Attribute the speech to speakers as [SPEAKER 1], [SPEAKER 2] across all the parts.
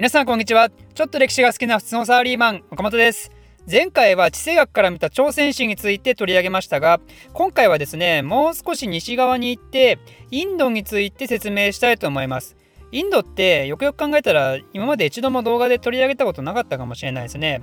[SPEAKER 1] 皆さんこんにちは。ちょっと歴史が好きな普通のサラリーマン岡本です。前回は地政学から見た朝鮮史について取り上げましたが今回はですねもう少し西側に行ってインドについて説明したいと思います。インドってよくよく考えたら今まで一度も動画で取り上げたことなかったかもしれないですね。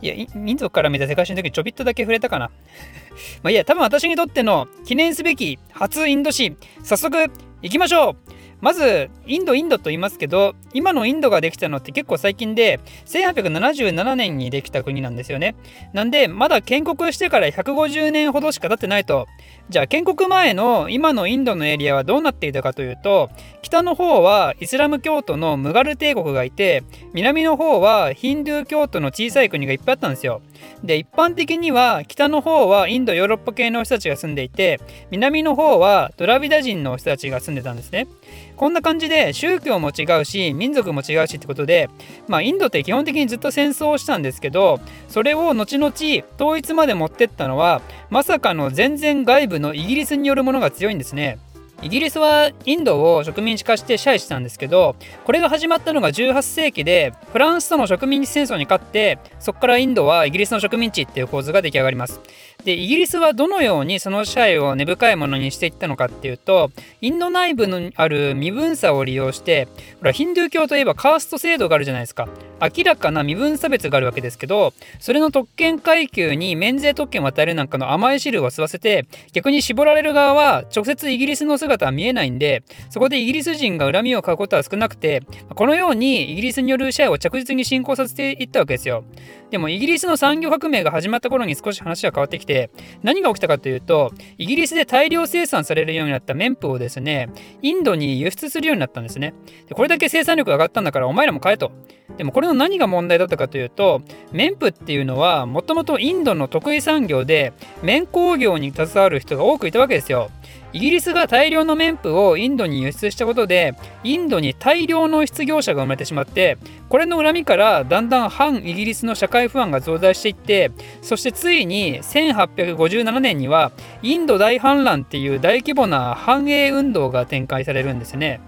[SPEAKER 1] いや、インドから見た世界史の時ちょびっとだけ触れたかな。まあいいや、多分私にとっての記念すべき初インド史、早速行きましょう。まずインドインドと言いますけど今のインドができたのって結構最近で1877年にできた国なんですよね。なんでまだ建国してから150年ほどしか経ってないとじゃあ建国前の今のインドのエリアはどうなっていたかというと北の方はイスラム教徒のムガル帝国がいて南の方はヒンドゥー教徒の小さい国がいっぱいあったんですよ。で一般的には北の方はインドヨーロッパ系の人たちが住んでいて南の方はドラビダ人の人たちが住んでたんですね。こんな感じで宗教も違うし民族も違うしってことでまあインドって基本的にずっと戦争をしたんですけどそれを後々統一まで持ってったのはまさかの全然外部のイギリスによるものが強いんですね。イギリスはインドを植民地化して支配したんですけどこれが始まったのが18世紀でフランスとの植民地戦争に勝ってそこからインドはイギリスの植民地っていう構図が出来上がります。でイギリスはどのようにその支配を根深いものにしていったのかっていうとインド内部にある身分差を利用してほらヒンドゥー教といえばカースト制度があるじゃないですか。明らかな身分差別があるわけですけどそれの特権階級に免税特権を与えるなんかの甘い汁を吸わせて逆に絞られる側は直接イギリスの姿は見えないんでそこでイギリス人が恨みを買うことは少なくてこのようにイギリスによる支配を着実に進行させていったわけですよ。でもイギリスの産業革命が始まった頃に少し話が変わってきて何が起きたかというとイギリスで大量生産されるようになった綿布をですねインドに輸出するようになったんですねでこれだけ生産力が上がったんだからお前らも買えとでもこれの何が問題だったかというと綿布っていうのはもともとインドの得意産業で綿工業に携わる人が多くいたわけですよ。イギリスが大量の綿布をインドに輸出したことでインドに大量の失業者が生まれてしまってこれの恨みからだんだん反イギリスの社会不安が増大していってそしてついに1857年にはインド大反乱っていう大規模な反英運動が展開されるんですね。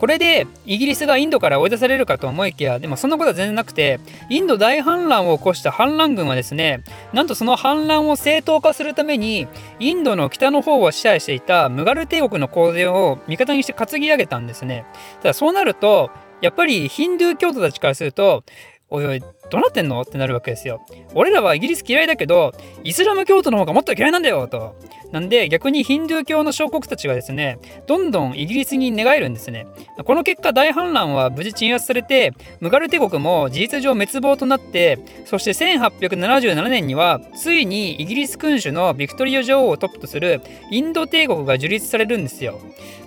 [SPEAKER 1] これでイギリスがインドから追い出されるかと思いきやでもそんなことは全然なくてインド大反乱を起こした反乱軍はですねなんとその反乱を正当化するためにインドの北の方を支配していたムガル帝国の洪水を味方にして担ぎ上げたんですね。ただそうなるとやっぱりヒンドゥー教徒たちからするとおいおいどうなってんの？ってなるわけですよ。俺らはイギリス嫌いだけどイスラム教徒の方がもっと嫌いなんだよと。なんで逆にヒンドゥー教の小国たちがですねどんどんイギリスに寝返るんですねこの結果大反乱は無事鎮圧されてムガル帝国も事実上滅亡となってそして1877年にはついにイギリス君主のビクトリア女王をトップとするインド帝国が樹立されるんですよ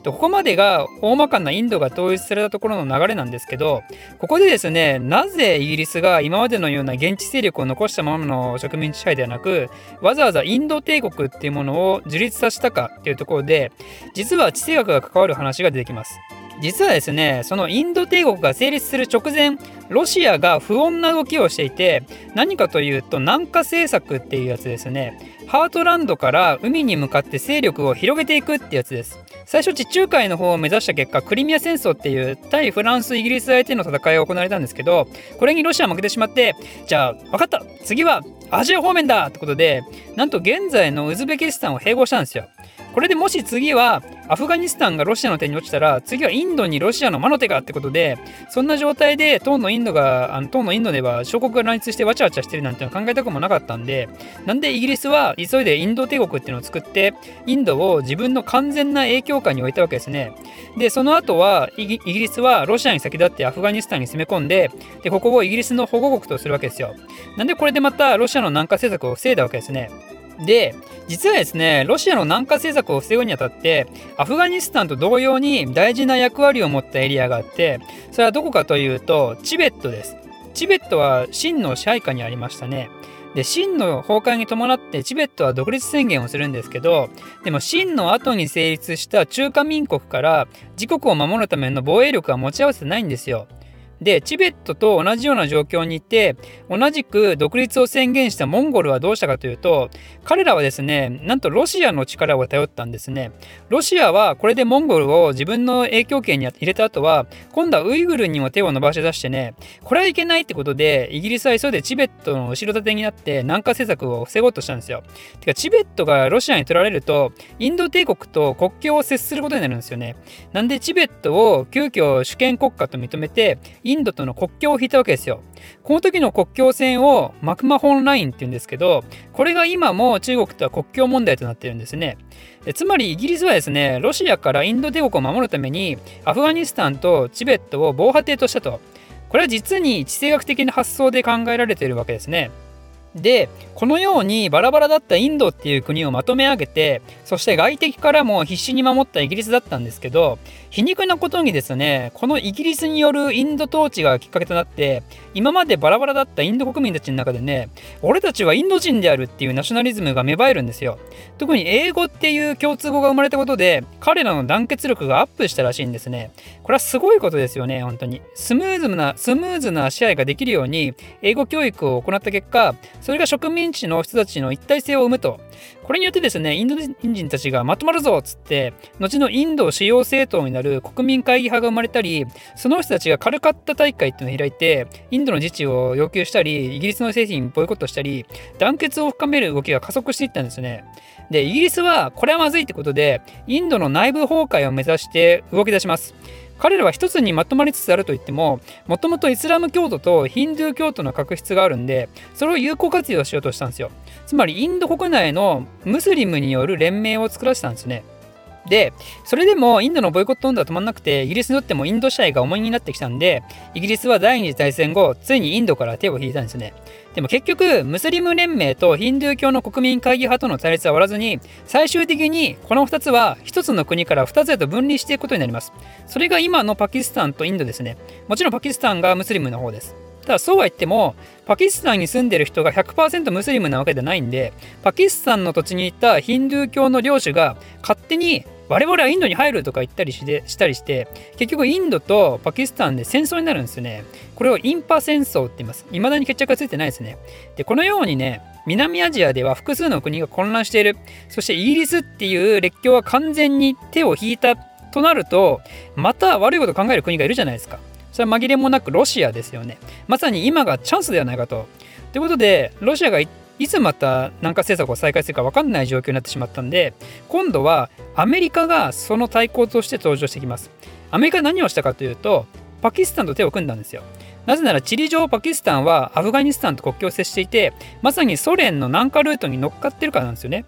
[SPEAKER 1] とここまでが大まかなインドが統一されたところの流れなんですけどここでですねなぜイギリスが今今までのような現地勢力を残したままの植民地支配ではなくわざわざインド帝国っていうものを樹立させたかっていうところで実は地政学が関わる話が出てきます。実はですねそのインド帝国が成立する直前ロシアが不穏な動きをしていて何かというと南下政策っていうやつですね。ハートランドから海に向かって勢力を広げていくってやつです。最初地中海の方を目指した結果クリミア戦争っていう対フランスイギリス相手の戦いが行われたんですけどこれにロシア負けてしまってじゃあ分かった次はアジア方面だってことでなんと現在のウズベキスタンを併合したんですよ。これでもし次はアフガニスタンがロシアの手に落ちたら次はインドにロシアの魔の手がってことでそんな状態で当のインドがあの当のインドでは小国が乱立してわちゃわちゃしてるなんてのは考えたくもなかったんでなんでイギリスは急いでインド帝国っていうのを作ってインドを自分の完全な影響下に置いたわけですね。でその後はイギリスはロシアに先立ってアフガニスタンに攻め込んででここをイギリスの保護国とするわけですよ。なんでこれでまたロシアの南下政策を防いだわけですね。で実はですねロシアの南下政策を防ぐにあたってアフガニスタンと同様に大事な役割を持ったエリアがあってそれはどこかというとチベットです。チベットは清の支配下にありましたね。で清の崩壊に伴ってチベットは独立宣言をするんですけどでも清の後に成立した中華民国から自国を守るための防衛力は持ち合わせてないんですよ。でチベットと同じような状況にいて同じく独立を宣言したモンゴルはどうしたかというと彼らはですねなんとロシアの力を頼ったんですね。ロシアはこれでモンゴルを自分の影響圏に入れた後は今度はウイグルにも手を伸ばし出してねこれはいけないってことでイギリスは急いでチベットの後ろ盾になって南下政策を防ごうとしたんですよ。てかチベットがロシアに取られるとインド帝国と国境を接することになるんですよね。なんでチベットを急遽主権国家と認めてインインドとの国境を引いたわけですよ。この時の国境線をマクマホンラインって言うんですけどこれが今も中国とは国境問題となっているんですね。つまりイギリスはですねロシアからインド帝国を守るためにアフガニスタンとチベットを防波堤としたと。これは実に地政学的な発想で考えられているわけですね。でこのようにバラバラだったインドっていう国をまとめ上げてそして外敵からも必死に守ったイギリスだったんですけど皮肉なことにですねこのイギリスによるインド統治がきっかけとなって今までバラバラだったインド国民たちの中でね俺たちはインド人であるっていうナショナリズムが芽生えるんですよ。特に英語っていう共通語が生まれたことで彼らの団結力がアップしたらしいんですね。これはすごいことですよね本当に。スムーズなスムーズな支配ができるように英語教育を行った結果それが植民地の人たちの一体性を生むと。これによってですね、インド人たちがまとまるぞっつって、後のインド主要政党になる国民会議派が生まれたり、その人たちがカルカッタ大会っていうのを開いて、インドの自治を要求したり、イギリスの製品ボイコットしたり、団結を深める動きが加速していったんですね。で、イギリスはこれはまずいってことで、インドの内部崩壊を目指して動き出します。彼らは一つにまとまりつつあるといってももともとイスラム教徒とヒンドゥー教徒の確執があるんでそれを有効活用しようとしたんですよ。つまりインド国内のムスリムによる連盟を作らせたんですね。で、それでもインドのボイコット運動は止まらなくて、イギリスにとってもインド支配が重荷になってきたんで、イギリスは第二次大戦後、ついにインドから手を引いたんですね。でも結局、ムスリム連盟とヒンドゥー教の国民会議派との対立は終わらずに、最終的にこの2つは1つの国から2つへと分離していくことになります。それが今のパキスタンとインドですね。もちろんパキスタンがムスリムの方です。ただそうは言ってもパキスタンに住んでる人が100%ムスリムなわけではないんでパキスタンの土地にいたヒンドゥー教の領主が勝手に我々はインドに入るとか言ったりしてしたりして結局インドとパキスタンで戦争になるんですよね。これをインパ戦争って言います。未だに決着がついてないですね。でこのようにね南アジアでは複数の国が混乱している。そしてイギリスっていう列強は完全に手を引いたとなるとまた悪いこと考える国がいるじゃないですか。それは紛れもなくロシアですよね。まさに今がチャンスではないかと。ということでロシアがいつまた南下政策を再開するか分かんない状況になってしまったんで今度はアメリカがその対抗として登場してきます。アメリカ何をしたかというとパキスタンと手を組んだんですよ。なぜなら地理上パキスタンはアフガニスタンと国境を接していてまさにソ連の南下ルートに乗っかってるからなんですよね。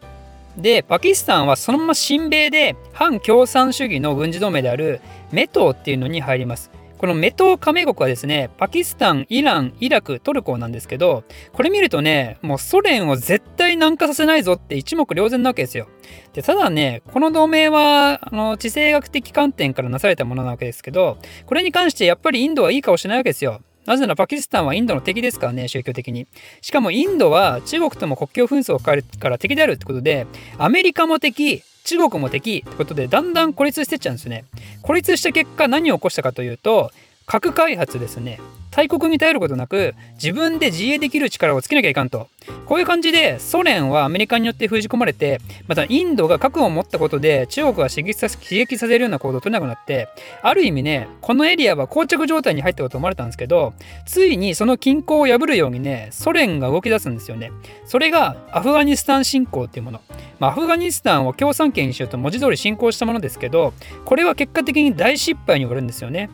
[SPEAKER 1] でパキスタンはそのまま親米で反共産主義の軍事同盟であるメトーっていうのに入ります。このメト加盟国はですね、パキスタン、イラン、イラク、トルコなんですけど、これ見るとね、もうソ連を絶対南下させないぞって一目瞭然なわけですよ。で、ただね、この同盟は、あの、地政学的観点からなされたものなわけですけど、これに関してやっぱりインドはいい顔しないわけですよ。なぜならパキスタンはインドの敵ですからね、宗教的に。しかもインドは中国とも国境紛争を変えるから敵であるってことで、アメリカも敵、中国も敵ってことでだんだん孤立してっちゃうんですね。孤立した結果何を起こしたかというと核開発ですね。大国に頼ることなく自分で自衛できる力をつけなきゃいかんと。こういう感じでソ連はアメリカによって封じ込まれてまたインドが核を持ったことで中国が刺激させるような行動を取れなくなってある意味ねこのエリアは膠着状態に入ったこと思われたんですけどついにその均衡を破るようにねソ連が動き出すんですよね。それがアフガニスタン侵攻っていうもの。まあ、アフガニスタンを共産圏にしようと文字通り侵攻したものですけどこれは結果的に大失敗に終わるんですよね。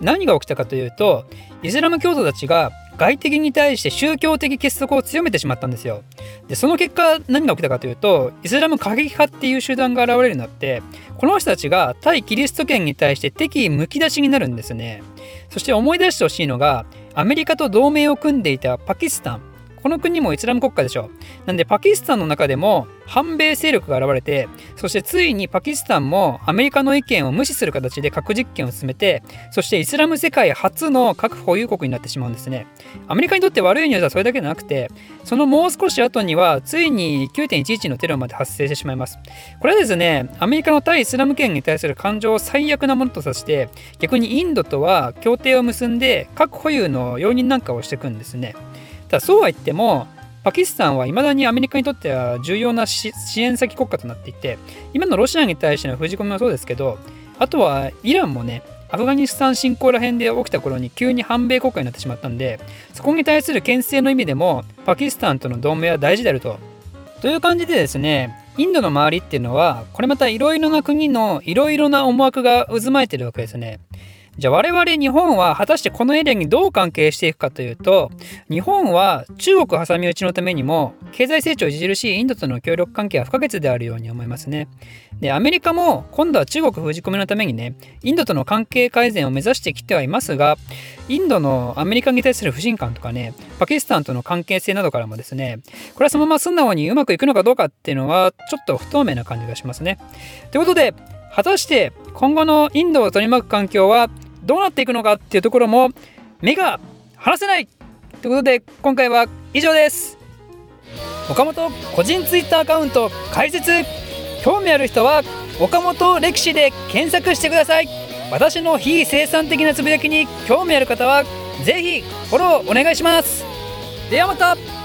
[SPEAKER 1] 何が起きたかというとイスラム教徒たちが外敵に対して宗教的結束を強めてしまったんですよ。でその結果何が起きたかというとイスラム過激派っていう集団が現れるようになってこの人たちが対キリスト圏に対して敵意むき出しになるんですね。そして思い出してほしいのがアメリカと同盟を組んでいたパキスタンこの国もイスラム国家でしょなんでパキスタンの中でも反米勢力が現れてそしてついにパキスタンもアメリカの意見を無視する形で核実験を進めてそしてイスラム世界初の核保有国になってしまうんですね。アメリカにとって悪いニュースはそれだけでなくてそのもう少し後にはついに9.11のテロまで発生してしまいます。これはですねアメリカの対イスラム圏に対する感情を最悪なものとさして逆にインドとは協定を結んで核保有の容認なんかをしていくんですね。ただそうは言ってもパキスタンはいまだにアメリカにとっては重要な支援先国家となっていて今のロシアに対しての封じ込めもそうですけどあとはイランもねアフガニスタン侵攻ら辺で起きた頃に急に反米国家になってしまったんでそこに対する牽制の意味でもパキスタンとの同盟は大事であると。という感じでですねインドの周りっていうのはこれまたいろいろな国のいろいろな思惑が渦巻いてるわけですね。じゃあ我々日本は果たしてこのエリアにどう関係していくかというと日本は中国挟み撃ちのためにも経済成長著しいインドとの協力関係は不可欠であるように思いますね。でアメリカも今度は中国封じ込めのためにねインドとの関係改善を目指してきてはいますがインドのアメリカに対する不信感とかねパキスタンとの関係性などからもですねこれはそのまま素直にうまくいくのかどうかっていうのはちょっと不透明な感じがしますね。ということで果たして今後のインドを取り巻く環境はどうなっていくのかっていうところも目が離せないということで今回は以上です。岡本個人ツイッターアカウント開設興味ある人は岡本歴史で検索してください。私の非生産的なつぶやきに興味ある方はぜひフォローお願いします。ではまた。